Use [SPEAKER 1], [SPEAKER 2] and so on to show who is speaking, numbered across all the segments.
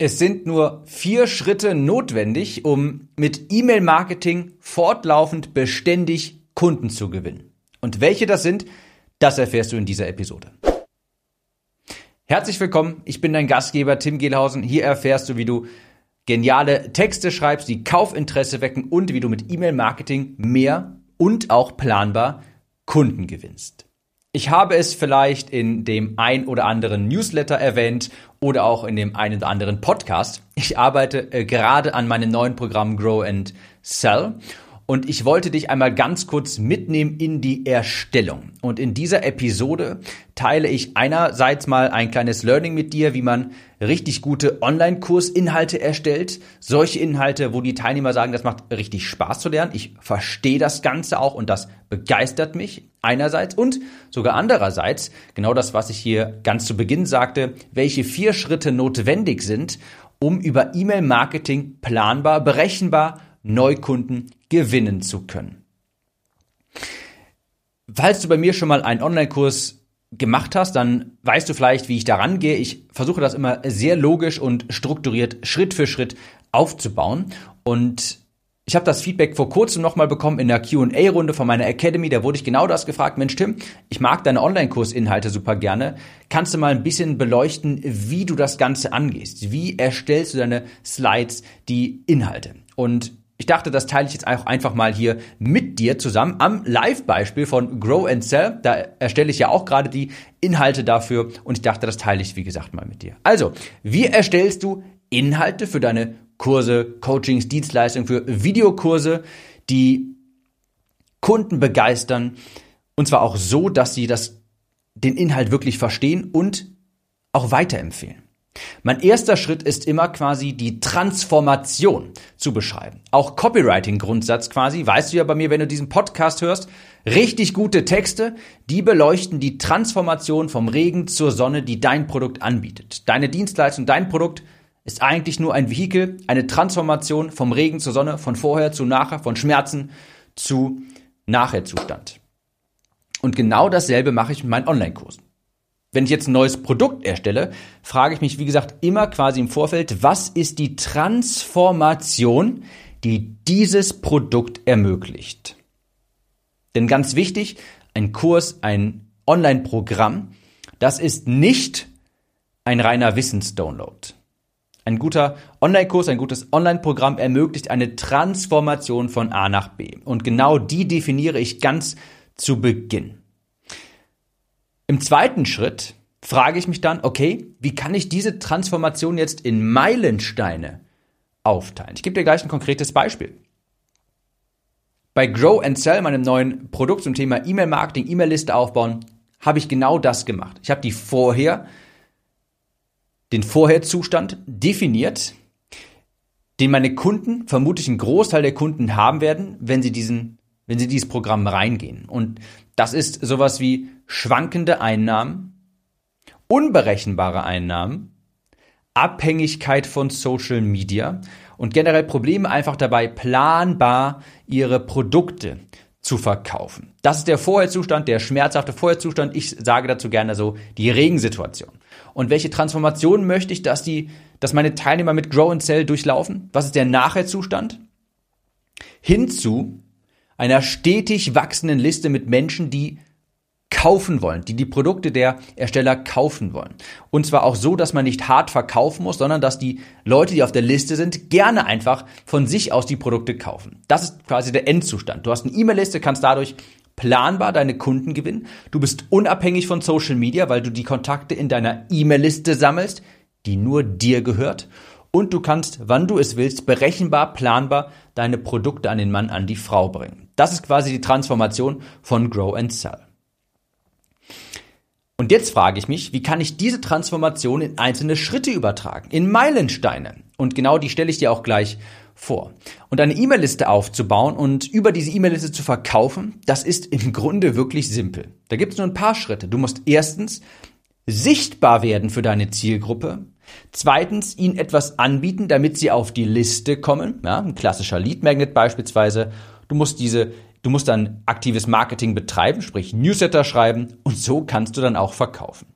[SPEAKER 1] Es sind nur vier Schritte notwendig, um mit E-Mail-Marketing fortlaufend beständig Kunden zu gewinnen. Und welche das sind, das erfährst du in dieser Episode. Herzlich willkommen, ich bin dein Gastgeber Tim Gehlhausen. Hier erfährst du, wie du geniale Texte schreibst, die Kaufinteresse wecken und wie du mit E-Mail-Marketing mehr und auch planbar Kunden gewinnst. Ich habe es vielleicht in dem ein oder anderen Newsletter erwähnt oder auch in dem einen oder anderen Podcast. Ich arbeite äh, gerade an meinem neuen Programm Grow and Sell und ich wollte dich einmal ganz kurz mitnehmen in die Erstellung. Und in dieser Episode teile ich einerseits mal ein kleines Learning mit dir, wie man richtig gute Online-Kursinhalte erstellt. Solche Inhalte, wo die Teilnehmer sagen, das macht richtig Spaß zu lernen. Ich verstehe das Ganze auch und das begeistert mich einerseits und sogar andererseits, genau das, was ich hier ganz zu Beginn sagte, welche vier Schritte notwendig sind, um über E-Mail-Marketing planbar, berechenbar Neukunden gewinnen zu können. Falls du bei mir schon mal einen Online-Kurs gemacht hast, dann weißt du vielleicht, wie ich daran gehe. Ich versuche das immer sehr logisch und strukturiert Schritt für Schritt aufzubauen. Und ich habe das Feedback vor kurzem nochmal bekommen in der QA-Runde von meiner Academy. Da wurde ich genau das gefragt. Mensch, Tim, ich mag deine Online-Kursinhalte super gerne. Kannst du mal ein bisschen beleuchten, wie du das Ganze angehst? Wie erstellst du deine Slides, die Inhalte? Und ich dachte, das teile ich jetzt auch einfach mal hier mit dir zusammen am Live-Beispiel von Grow and Sell. Da erstelle ich ja auch gerade die Inhalte dafür und ich dachte, das teile ich, wie gesagt, mal mit dir. Also, wie erstellst du Inhalte für deine Kurse, Coachings, Dienstleistungen, für Videokurse, die Kunden begeistern und zwar auch so, dass sie das, den Inhalt wirklich verstehen und auch weiterempfehlen. Mein erster Schritt ist immer quasi die Transformation zu beschreiben. Auch Copywriting-Grundsatz quasi, weißt du ja bei mir, wenn du diesen Podcast hörst, richtig gute Texte, die beleuchten die Transformation vom Regen zur Sonne, die dein Produkt anbietet. Deine Dienstleistung, dein Produkt ist eigentlich nur ein Vehikel, eine Transformation vom Regen zur Sonne, von vorher zu nachher, von Schmerzen zu Nachherzustand. Und genau dasselbe mache ich mit meinen Online-Kursen wenn ich jetzt ein neues Produkt erstelle, frage ich mich, wie gesagt, immer quasi im Vorfeld, was ist die Transformation, die dieses Produkt ermöglicht? Denn ganz wichtig, ein Kurs, ein Online-Programm, das ist nicht ein reiner Wissensdownload. Ein guter Online-Kurs, ein gutes Online-Programm ermöglicht eine Transformation von A nach B. Und genau die definiere ich ganz zu Beginn. Im zweiten Schritt frage ich mich dann, okay, wie kann ich diese Transformation jetzt in Meilensteine aufteilen? Ich gebe dir gleich ein konkretes Beispiel. Bei Grow and Sell, meinem neuen Produkt zum Thema E-Mail-Marketing, E-Mail-Liste aufbauen, habe ich genau das gemacht. Ich habe die vorher, den Vorherzustand definiert, den meine Kunden, vermutlich ein Großteil der Kunden haben werden, wenn sie diesen, wenn sie dieses Programm reingehen. Und das ist sowas wie schwankende Einnahmen, unberechenbare Einnahmen, Abhängigkeit von Social Media und generell Probleme einfach dabei, planbar ihre Produkte zu verkaufen. Das ist der Vorherzustand, der schmerzhafte Vorherzustand. Ich sage dazu gerne so die Regensituation. Und welche Transformation möchte ich, dass die, dass meine Teilnehmer mit Grow and Sell durchlaufen? Was ist der Nachherzustand? Hinzu einer stetig wachsenden Liste mit Menschen, die kaufen wollen, die die Produkte der Ersteller kaufen wollen. Und zwar auch so, dass man nicht hart verkaufen muss, sondern dass die Leute, die auf der Liste sind, gerne einfach von sich aus die Produkte kaufen. Das ist quasi der Endzustand. Du hast eine E-Mail-Liste, kannst dadurch planbar deine Kunden gewinnen. Du bist unabhängig von Social Media, weil du die Kontakte in deiner E-Mail-Liste sammelst, die nur dir gehört und du kannst, wann du es willst, berechenbar, planbar deine Produkte an den Mann, an die Frau bringen. Das ist quasi die Transformation von Grow and Sell. Und jetzt frage ich mich, wie kann ich diese Transformation in einzelne Schritte übertragen, in Meilensteine? Und genau die stelle ich dir auch gleich vor. Und eine E-Mail-Liste aufzubauen und über diese E-Mail-Liste zu verkaufen, das ist im Grunde wirklich simpel. Da gibt es nur ein paar Schritte. Du musst erstens sichtbar werden für deine Zielgruppe. Zweitens, ihnen etwas anbieten, damit sie auf die Liste kommen. Ja, ein klassischer Lead Magnet beispielsweise. Du musst diese, du musst dann aktives Marketing betreiben, sprich Newsletter schreiben und so kannst du dann auch verkaufen.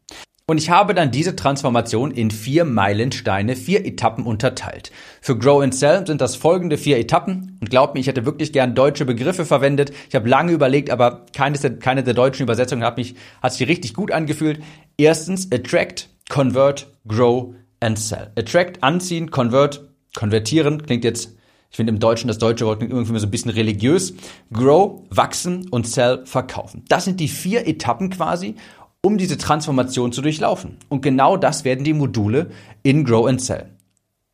[SPEAKER 1] Und ich habe dann diese Transformation in vier Meilensteine, vier Etappen unterteilt. Für Grow and Sell sind das folgende vier Etappen. Und glaubt mir, ich hätte wirklich gern deutsche Begriffe verwendet. Ich habe lange überlegt, aber keine der, keine der deutschen Übersetzungen hat mich, hat sich richtig gut angefühlt. Erstens, attract, convert, grow and sell. Attract, anziehen, convert, konvertieren, klingt jetzt ich finde im Deutschen das deutsche Wort klingt irgendwie so ein bisschen religiös. Grow, wachsen und sell, verkaufen. Das sind die vier Etappen quasi um diese Transformation zu durchlaufen. Und genau das werden die Module in Grow and Sell.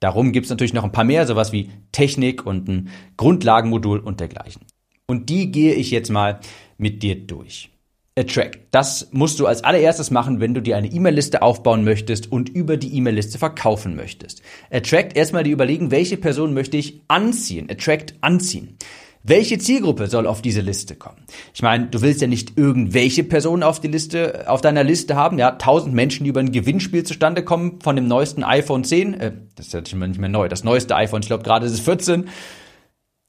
[SPEAKER 1] Darum gibt es natürlich noch ein paar mehr, sowas wie Technik und ein Grundlagenmodul und dergleichen. Und die gehe ich jetzt mal mit dir durch. Attract. Das musst du als allererstes machen, wenn du dir eine E-Mail-Liste aufbauen möchtest und über die E-Mail-Liste verkaufen möchtest. Attract erstmal die überlegen, welche Person möchte ich anziehen. Attract anziehen. Welche Zielgruppe soll auf diese Liste kommen? Ich meine, du willst ja nicht irgendwelche Personen auf die Liste, auf deiner Liste haben. Ja, tausend Menschen, die über ein Gewinnspiel zustande kommen von dem neuesten iPhone 10. Äh, das ist ja nicht mehr neu. Das neueste iPhone, ich glaube gerade ist es 14.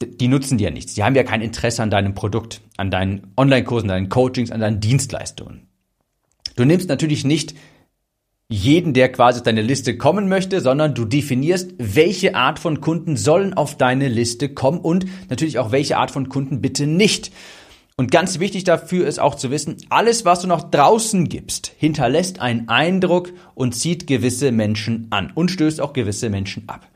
[SPEAKER 1] Die nutzen dir ja nichts. Die haben ja kein Interesse an deinem Produkt, an deinen Online-Kursen, deinen Coachings, an deinen Dienstleistungen. Du nimmst natürlich nicht jeden, der quasi auf deine Liste kommen möchte, sondern du definierst, welche Art von Kunden sollen auf deine Liste kommen und natürlich auch welche Art von Kunden bitte nicht. Und ganz wichtig dafür ist auch zu wissen, alles, was du noch draußen gibst, hinterlässt einen Eindruck und zieht gewisse Menschen an und stößt auch gewisse Menschen ab.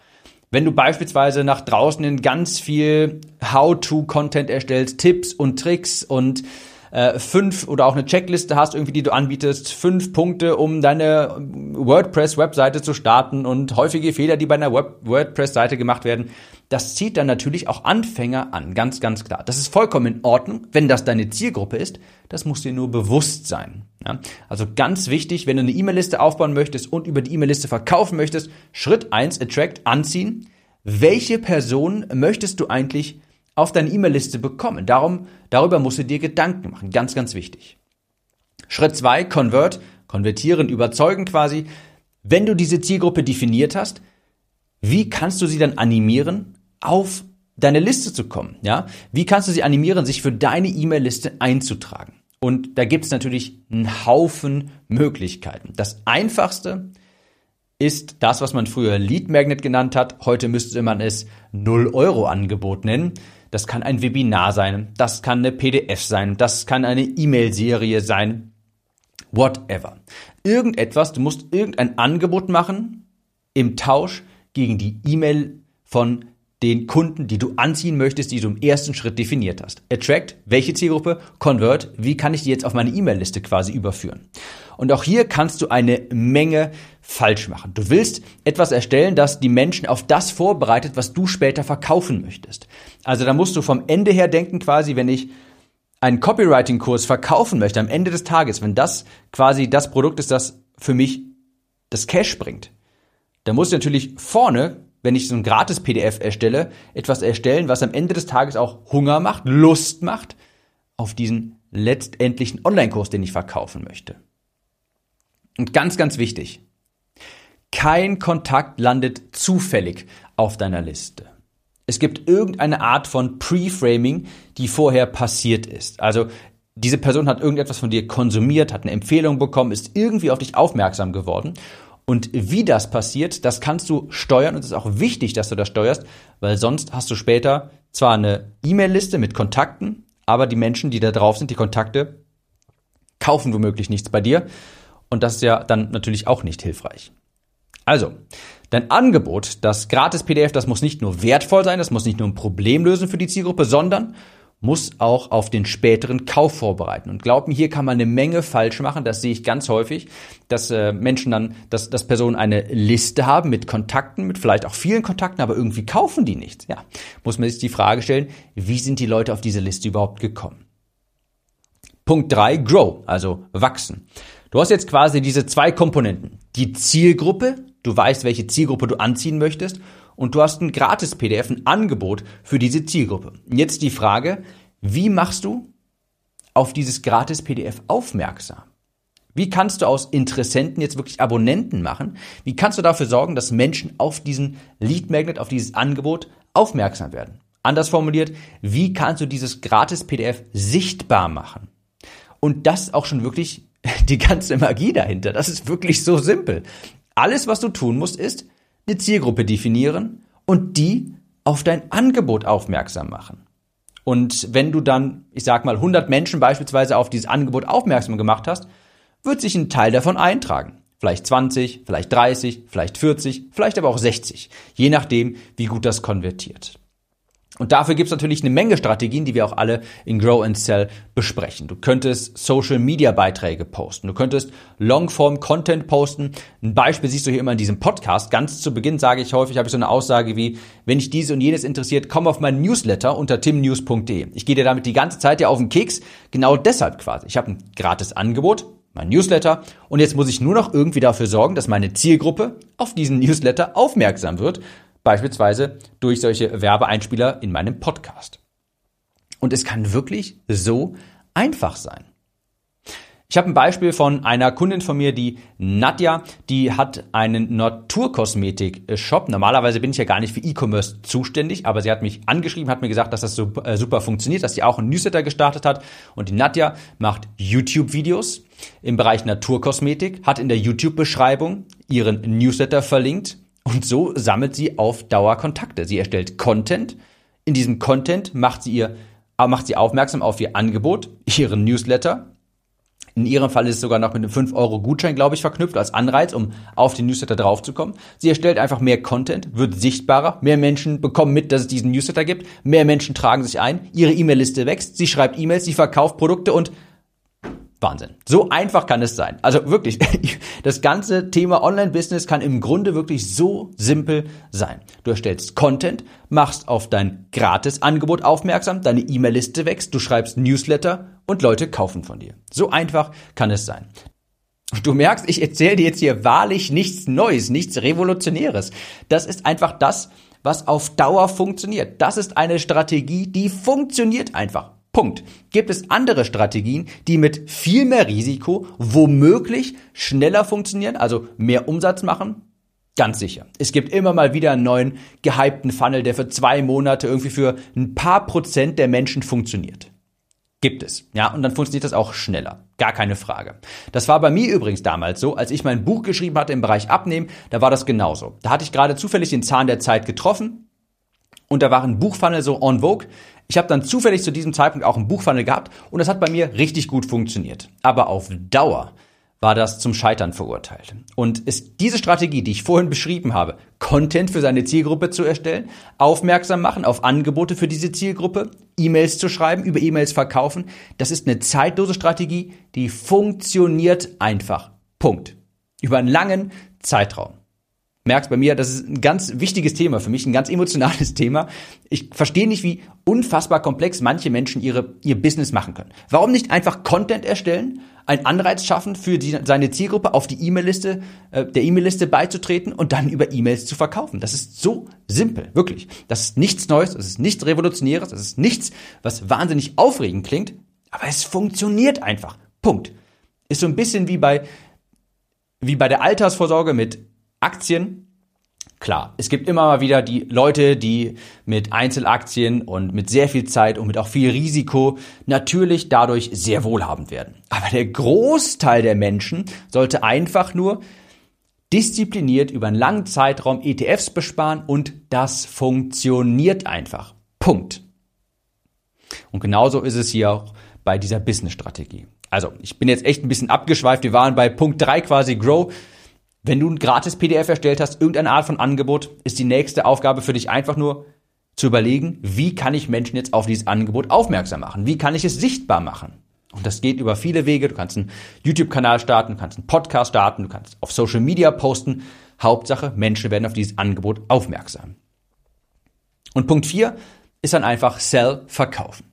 [SPEAKER 1] Wenn du beispielsweise nach draußen in ganz viel How-to-Content erstellst, Tipps und Tricks und äh, fünf oder auch eine Checkliste hast, irgendwie, die du anbietest, fünf Punkte, um deine WordPress-Webseite zu starten und häufige Fehler, die bei einer WordPress-Seite gemacht werden, das zieht dann natürlich auch Anfänger an, ganz, ganz klar. Das ist vollkommen in Ordnung, wenn das deine Zielgruppe ist. Das muss dir nur bewusst sein. Ja? Also ganz wichtig, wenn du eine E-Mail-Liste aufbauen möchtest und über die E-Mail-Liste verkaufen möchtest, Schritt eins Attract, anziehen. Welche Person möchtest du eigentlich auf deine E-Mail-Liste bekommen. Darum, darüber musst du dir Gedanken machen. Ganz, ganz wichtig. Schritt zwei: Convert, konvertieren, überzeugen quasi. Wenn du diese Zielgruppe definiert hast, wie kannst du sie dann animieren, auf deine Liste zu kommen? Ja? Wie kannst du sie animieren, sich für deine E-Mail-Liste einzutragen? Und da gibt es natürlich einen Haufen Möglichkeiten. Das einfachste ist das, was man früher Lead Magnet genannt hat. Heute müsste man es 0 Euro Angebot nennen. Das kann ein Webinar sein, das kann eine PDF sein, das kann eine E-Mail-Serie sein, whatever. Irgendetwas, du musst irgendein Angebot machen im Tausch gegen die E-Mail von den Kunden, die du anziehen möchtest, die du im ersten Schritt definiert hast. Attract, welche Zielgruppe? Convert, wie kann ich die jetzt auf meine E-Mail-Liste quasi überführen? Und auch hier kannst du eine Menge falsch machen. Du willst etwas erstellen, das die Menschen auf das vorbereitet, was du später verkaufen möchtest. Also da musst du vom Ende her denken, quasi, wenn ich einen Copywriting-Kurs verkaufen möchte am Ende des Tages, wenn das quasi das Produkt ist, das für mich das Cash bringt, dann muss ich natürlich vorne wenn ich so ein Gratis-PDF erstelle, etwas erstellen, was am Ende des Tages auch Hunger macht, Lust macht auf diesen letztendlichen Online-Kurs, den ich verkaufen möchte. Und ganz, ganz wichtig, kein Kontakt landet zufällig auf deiner Liste. Es gibt irgendeine Art von Pre-Framing, die vorher passiert ist. Also diese Person hat irgendetwas von dir konsumiert, hat eine Empfehlung bekommen, ist irgendwie auf dich aufmerksam geworden und wie das passiert, das kannst du steuern und es ist auch wichtig, dass du das steuerst, weil sonst hast du später zwar eine E-Mail-Liste mit Kontakten, aber die Menschen, die da drauf sind, die Kontakte, kaufen womöglich nichts bei dir. Und das ist ja dann natürlich auch nicht hilfreich. Also, dein Angebot, das Gratis-PDF, das muss nicht nur wertvoll sein, das muss nicht nur ein Problem lösen für die Zielgruppe, sondern muss auch auf den späteren Kauf vorbereiten. Und glaub mir, hier kann man eine Menge falsch machen. Das sehe ich ganz häufig, dass äh, Menschen dann, dass, dass Personen eine Liste haben mit Kontakten, mit vielleicht auch vielen Kontakten, aber irgendwie kaufen die nichts. Ja, muss man sich die Frage stellen, wie sind die Leute auf diese Liste überhaupt gekommen? Punkt drei: Grow, also wachsen. Du hast jetzt quasi diese zwei Komponenten. Die Zielgruppe, du weißt, welche Zielgruppe du anziehen möchtest und du hast ein Gratis-PDF, ein Angebot für diese Zielgruppe. Jetzt die Frage, wie machst du auf dieses Gratis-PDF aufmerksam? Wie kannst du aus Interessenten jetzt wirklich Abonnenten machen? Wie kannst du dafür sorgen, dass Menschen auf diesen Lead Magnet, auf dieses Angebot aufmerksam werden? Anders formuliert, wie kannst du dieses Gratis-PDF sichtbar machen? Und das auch schon wirklich die ganze Magie dahinter. Das ist wirklich so simpel. Alles, was du tun musst, ist eine Zielgruppe definieren und die auf dein Angebot aufmerksam machen. Und wenn du dann, ich sag mal, 100 Menschen beispielsweise auf dieses Angebot aufmerksam gemacht hast, wird sich ein Teil davon eintragen. Vielleicht 20, vielleicht 30, vielleicht 40, vielleicht aber auch 60. Je nachdem, wie gut das konvertiert. Und dafür gibt es natürlich eine Menge Strategien, die wir auch alle in Grow and Sell besprechen. Du könntest Social Media Beiträge posten. Du könntest Longform Content posten. Ein Beispiel siehst du hier immer in diesem Podcast. Ganz zu Beginn sage ich häufig, habe ich so eine Aussage wie, wenn dich diese und jenes interessiert, komm auf meinen Newsletter unter timnews.de. Ich gehe dir damit die ganze Zeit ja auf den Keks. Genau deshalb quasi. Ich habe ein gratis Angebot, mein Newsletter. Und jetzt muss ich nur noch irgendwie dafür sorgen, dass meine Zielgruppe auf diesen Newsletter aufmerksam wird Beispielsweise durch solche Werbeeinspieler in meinem Podcast. Und es kann wirklich so einfach sein. Ich habe ein Beispiel von einer Kundin von mir, die Nadja, die hat einen Naturkosmetik-Shop. Normalerweise bin ich ja gar nicht für E-Commerce zuständig, aber sie hat mich angeschrieben, hat mir gesagt, dass das super, äh, super funktioniert, dass sie auch einen Newsletter gestartet hat. Und die Nadja macht YouTube-Videos im Bereich Naturkosmetik, hat in der YouTube-Beschreibung ihren Newsletter verlinkt und so sammelt sie auf Dauer Kontakte. Sie erstellt Content. In diesem Content macht sie ihr, äh, macht sie aufmerksam auf ihr Angebot, ihren Newsletter. In ihrem Fall ist es sogar noch mit einem 5-Euro-Gutschein, glaube ich, verknüpft als Anreiz, um auf den Newsletter draufzukommen. Sie erstellt einfach mehr Content, wird sichtbarer, mehr Menschen bekommen mit, dass es diesen Newsletter gibt, mehr Menschen tragen sich ein, ihre E-Mail-Liste wächst, sie schreibt E-Mails, sie verkauft Produkte und Wahnsinn. So einfach kann es sein. Also wirklich, das ganze Thema Online-Business kann im Grunde wirklich so simpel sein. Du erstellst Content, machst auf dein Gratis-Angebot aufmerksam, deine E-Mail-Liste wächst, du schreibst Newsletter und Leute kaufen von dir. So einfach kann es sein. Du merkst, ich erzähle dir jetzt hier wahrlich nichts Neues, nichts Revolutionäres. Das ist einfach das, was auf Dauer funktioniert. Das ist eine Strategie, die funktioniert einfach. Punkt. Gibt es andere Strategien, die mit viel mehr Risiko womöglich schneller funktionieren, also mehr Umsatz machen? Ganz sicher. Es gibt immer mal wieder einen neuen gehypten Funnel, der für zwei Monate irgendwie für ein paar Prozent der Menschen funktioniert. Gibt es. Ja, und dann funktioniert das auch schneller. Gar keine Frage. Das war bei mir übrigens damals so, als ich mein Buch geschrieben hatte im Bereich Abnehmen, da war das genauso. Da hatte ich gerade zufällig den Zahn der Zeit getroffen und da war ein Buchfunnel so on vogue. Ich habe dann zufällig zu diesem Zeitpunkt auch einen Buchfunnel gehabt und das hat bei mir richtig gut funktioniert. Aber auf Dauer war das zum Scheitern verurteilt. Und ist diese Strategie, die ich vorhin beschrieben habe, Content für seine Zielgruppe zu erstellen, aufmerksam machen auf Angebote für diese Zielgruppe, E-Mails zu schreiben, über E-Mails verkaufen, das ist eine zeitlose Strategie, die funktioniert einfach. Punkt. Über einen langen Zeitraum merkst bei mir, das ist ein ganz wichtiges Thema für mich, ein ganz emotionales Thema. Ich verstehe nicht, wie unfassbar komplex manche Menschen ihre, ihr Business machen können. Warum nicht einfach Content erstellen, einen Anreiz schaffen für die, seine Zielgruppe auf die E-Mail-Liste, äh, der E-Mail-Liste beizutreten und dann über E-Mails zu verkaufen. Das ist so simpel, wirklich. Das ist nichts Neues, das ist nichts Revolutionäres, das ist nichts, was wahnsinnig aufregend klingt, aber es funktioniert einfach. Punkt. Ist so ein bisschen wie bei, wie bei der Altersvorsorge mit Aktien, klar, es gibt immer mal wieder die Leute, die mit Einzelaktien und mit sehr viel Zeit und mit auch viel Risiko natürlich dadurch sehr wohlhabend werden. Aber der Großteil der Menschen sollte einfach nur diszipliniert über einen langen Zeitraum ETFs besparen und das funktioniert einfach. Punkt. Und genauso ist es hier auch bei dieser Business-Strategie. Also, ich bin jetzt echt ein bisschen abgeschweift. Wir waren bei Punkt 3 quasi Grow. Wenn du ein gratis PDF erstellt hast, irgendeine Art von Angebot, ist die nächste Aufgabe für dich einfach nur zu überlegen, wie kann ich Menschen jetzt auf dieses Angebot aufmerksam machen? Wie kann ich es sichtbar machen? Und das geht über viele Wege. Du kannst einen YouTube-Kanal starten, du kannst einen Podcast starten, du kannst auf Social Media posten. Hauptsache, Menschen werden auf dieses Angebot aufmerksam. Und Punkt 4 ist dann einfach Sell, verkaufen.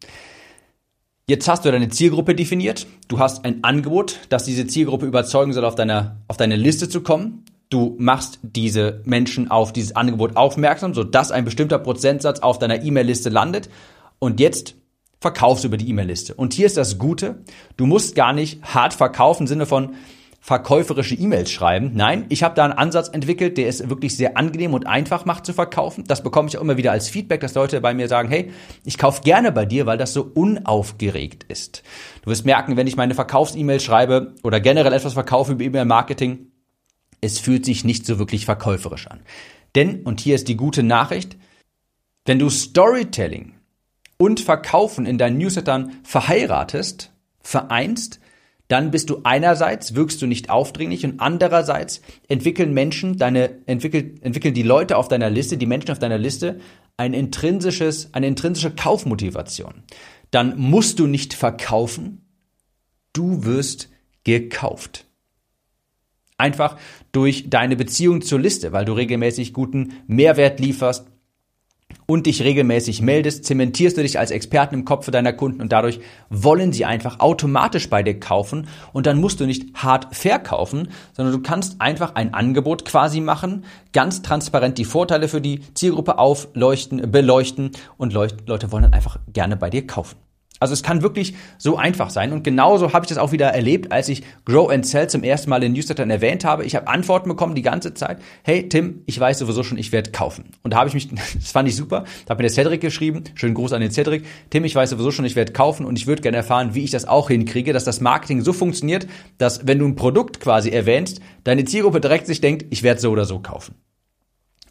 [SPEAKER 1] Jetzt hast du deine Zielgruppe definiert. Du hast ein Angebot, das diese Zielgruppe überzeugen soll, auf, deiner, auf deine Liste zu kommen. Du machst diese Menschen auf dieses Angebot aufmerksam, sodass ein bestimmter Prozentsatz auf deiner E-Mail-Liste landet. Und jetzt verkaufst du über die E-Mail-Liste. Und hier ist das Gute. Du musst gar nicht hart verkaufen im Sinne von verkäuferische E-Mails schreiben. Nein, ich habe da einen Ansatz entwickelt, der es wirklich sehr angenehm und einfach macht zu verkaufen. Das bekomme ich auch immer wieder als Feedback, dass Leute bei mir sagen, hey, ich kaufe gerne bei dir, weil das so unaufgeregt ist. Du wirst merken, wenn ich meine Verkaufs-E-Mails schreibe oder generell etwas verkaufe über E-Mail-Marketing, es fühlt sich nicht so wirklich verkäuferisch an. Denn, und hier ist die gute Nachricht, wenn du Storytelling und Verkaufen in deinen Newslettern verheiratest, vereinst, dann bist du einerseits wirkst du nicht aufdringlich und andererseits entwickeln Menschen deine entwickeln entwickeln die Leute auf deiner Liste, die Menschen auf deiner Liste ein intrinsisches eine intrinsische Kaufmotivation. Dann musst du nicht verkaufen, du wirst gekauft. Einfach durch deine Beziehung zur Liste, weil du regelmäßig guten Mehrwert lieferst, und dich regelmäßig meldest, zementierst du dich als Experten im Kopf deiner Kunden und dadurch wollen sie einfach automatisch bei dir kaufen und dann musst du nicht hart verkaufen, sondern du kannst einfach ein Angebot quasi machen, ganz transparent die Vorteile für die Zielgruppe aufleuchten, beleuchten und Leute wollen dann einfach gerne bei dir kaufen. Also es kann wirklich so einfach sein. Und genauso habe ich das auch wieder erlebt, als ich Grow and Sell zum ersten Mal in Newslettern erwähnt habe. Ich habe Antworten bekommen die ganze Zeit. Hey Tim, ich weiß sowieso schon, ich werde kaufen. Und da habe ich mich, das fand ich super, da hat mir der Cedric geschrieben. Schönen Gruß an den Cedric. Tim, ich weiß sowieso schon, ich werde kaufen und ich würde gerne erfahren, wie ich das auch hinkriege, dass das Marketing so funktioniert, dass wenn du ein Produkt quasi erwähnst, deine Zielgruppe direkt sich denkt, ich werde so oder so kaufen.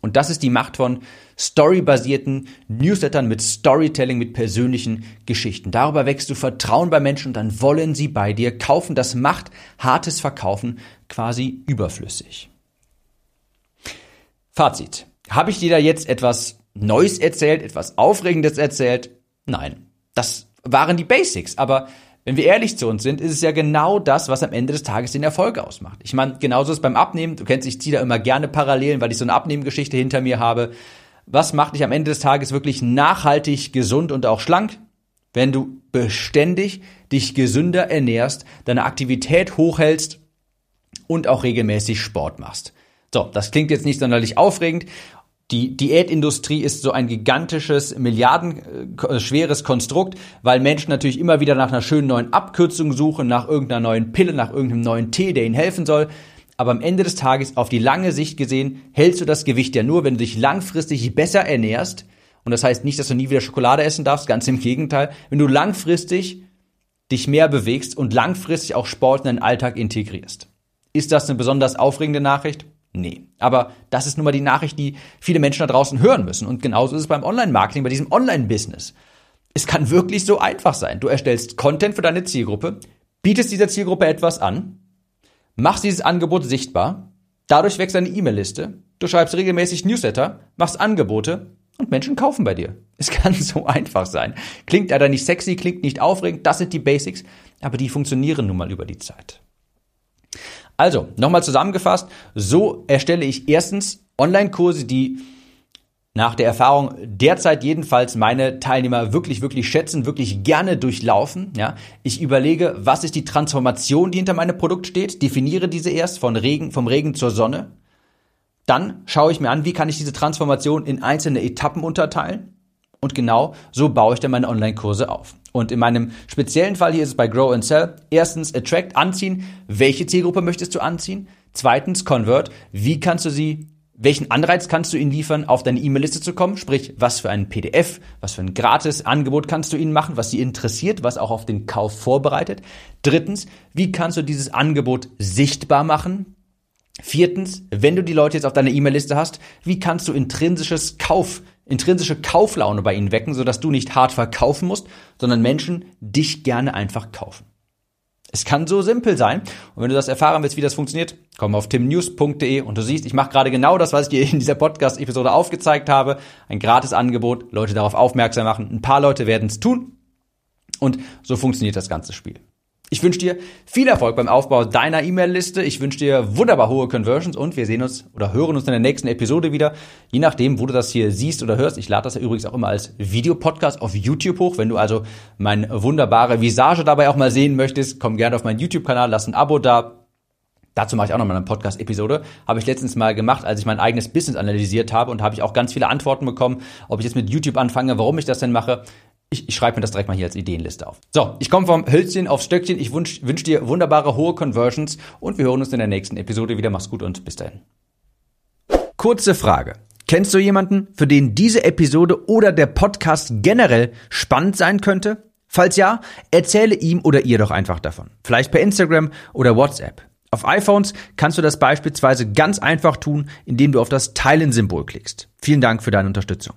[SPEAKER 1] Und das ist die Macht von storybasierten Newslettern mit Storytelling, mit persönlichen Geschichten. Darüber wächst du Vertrauen bei Menschen und dann wollen sie bei dir kaufen. Das macht hartes Verkaufen quasi überflüssig. Fazit. Habe ich dir da jetzt etwas Neues erzählt, etwas Aufregendes erzählt? Nein. Das waren die Basics, aber wenn wir ehrlich zu uns sind, ist es ja genau das, was am Ende des Tages den Erfolg ausmacht. Ich meine, genauso ist beim Abnehmen. Du kennst, ich ziehe da immer gerne Parallelen, weil ich so eine Abnehmgeschichte hinter mir habe. Was macht dich am Ende des Tages wirklich nachhaltig, gesund und auch schlank? Wenn du beständig dich gesünder ernährst, deine Aktivität hochhältst und auch regelmäßig Sport machst. So, das klingt jetzt nicht sonderlich aufregend die Diätindustrie ist so ein gigantisches, milliardenschweres Konstrukt, weil Menschen natürlich immer wieder nach einer schönen neuen Abkürzung suchen, nach irgendeiner neuen Pille, nach irgendeinem neuen Tee, der ihnen helfen soll. Aber am Ende des Tages, auf die lange Sicht gesehen, hältst du das Gewicht ja nur, wenn du dich langfristig besser ernährst. Und das heißt nicht, dass du nie wieder Schokolade essen darfst, ganz im Gegenteil. Wenn du langfristig dich mehr bewegst und langfristig auch Sport in deinen Alltag integrierst. Ist das eine besonders aufregende Nachricht? Nee. Aber das ist nun mal die Nachricht, die viele Menschen da draußen hören müssen. Und genauso ist es beim Online-Marketing, bei diesem Online-Business. Es kann wirklich so einfach sein. Du erstellst Content für deine Zielgruppe, bietest dieser Zielgruppe etwas an, machst dieses Angebot sichtbar, dadurch wächst deine E-Mail-Liste, du schreibst regelmäßig Newsletter, machst Angebote und Menschen kaufen bei dir. Es kann so einfach sein. Klingt leider nicht sexy, klingt nicht aufregend, das sind die Basics, aber die funktionieren nun mal über die Zeit. Also, nochmal zusammengefasst, so erstelle ich erstens Online-Kurse, die nach der Erfahrung derzeit jedenfalls meine Teilnehmer wirklich, wirklich schätzen, wirklich gerne durchlaufen. Ja, ich überlege, was ist die Transformation, die hinter meinem Produkt steht, definiere diese erst von Regen, vom Regen zur Sonne. Dann schaue ich mir an, wie kann ich diese Transformation in einzelne Etappen unterteilen. Und genau so baue ich dann meine Online-Kurse auf. Und in meinem speziellen Fall hier ist es bei Grow and Sell. Erstens, Attract, anziehen. Welche Zielgruppe möchtest du anziehen? Zweitens, Convert. Wie kannst du sie, welchen Anreiz kannst du ihnen liefern, auf deine E-Mail-Liste zu kommen? Sprich, was für ein PDF, was für ein Gratis-Angebot kannst du ihnen machen, was sie interessiert, was auch auf den Kauf vorbereitet? Drittens, wie kannst du dieses Angebot sichtbar machen? Viertens, wenn du die Leute jetzt auf deiner E-Mail-Liste hast, wie kannst du intrinsisches Kauf intrinsische Kauflaune bei ihnen wecken, sodass du nicht hart verkaufen musst, sondern Menschen dich gerne einfach kaufen. Es kann so simpel sein. Und wenn du das erfahren willst, wie das funktioniert, komm auf timnews.de und du siehst, ich mache gerade genau das, was ich dir in dieser Podcast-Episode aufgezeigt habe. Ein gratis Angebot, Leute darauf aufmerksam machen. Ein paar Leute werden es tun. Und so funktioniert das ganze Spiel. Ich wünsche dir viel Erfolg beim Aufbau deiner E-Mail-Liste. Ich wünsche dir wunderbar hohe Conversions und wir sehen uns oder hören uns in der nächsten Episode wieder. Je nachdem, wo du das hier siehst oder hörst. Ich lade das ja übrigens auch immer als Videopodcast auf YouTube hoch. Wenn du also meine wunderbare Visage dabei auch mal sehen möchtest, komm gerne auf meinen YouTube-Kanal, lass ein Abo da. Dazu mache ich auch nochmal eine Podcast-Episode. Habe ich letztens mal gemacht, als ich mein eigenes Business analysiert habe und habe ich auch ganz viele Antworten bekommen, ob ich jetzt mit YouTube anfange, warum ich das denn mache Ich, ich schreibe mir das direkt mal hier als Ideenliste auf. So, ich komme vom Hölzchen aufs Stöckchen. Ich wünsche wünsch dir wunderbare hohe Conversions und wir hören uns in der nächsten Episode wieder. Mach's gut und bis dahin. Kurze Frage. Kennst du jemanden, für den diese Episode oder der Podcast generell spannend sein könnte? Falls ja, erzähle ihm oder ihr doch einfach davon. Vielleicht per Instagram oder WhatsApp. Auf iPhones kannst du das beispielsweise ganz einfach tun, indem du auf das Teilen-Symbol klickst. Vielen Dank für deine Unterstützung.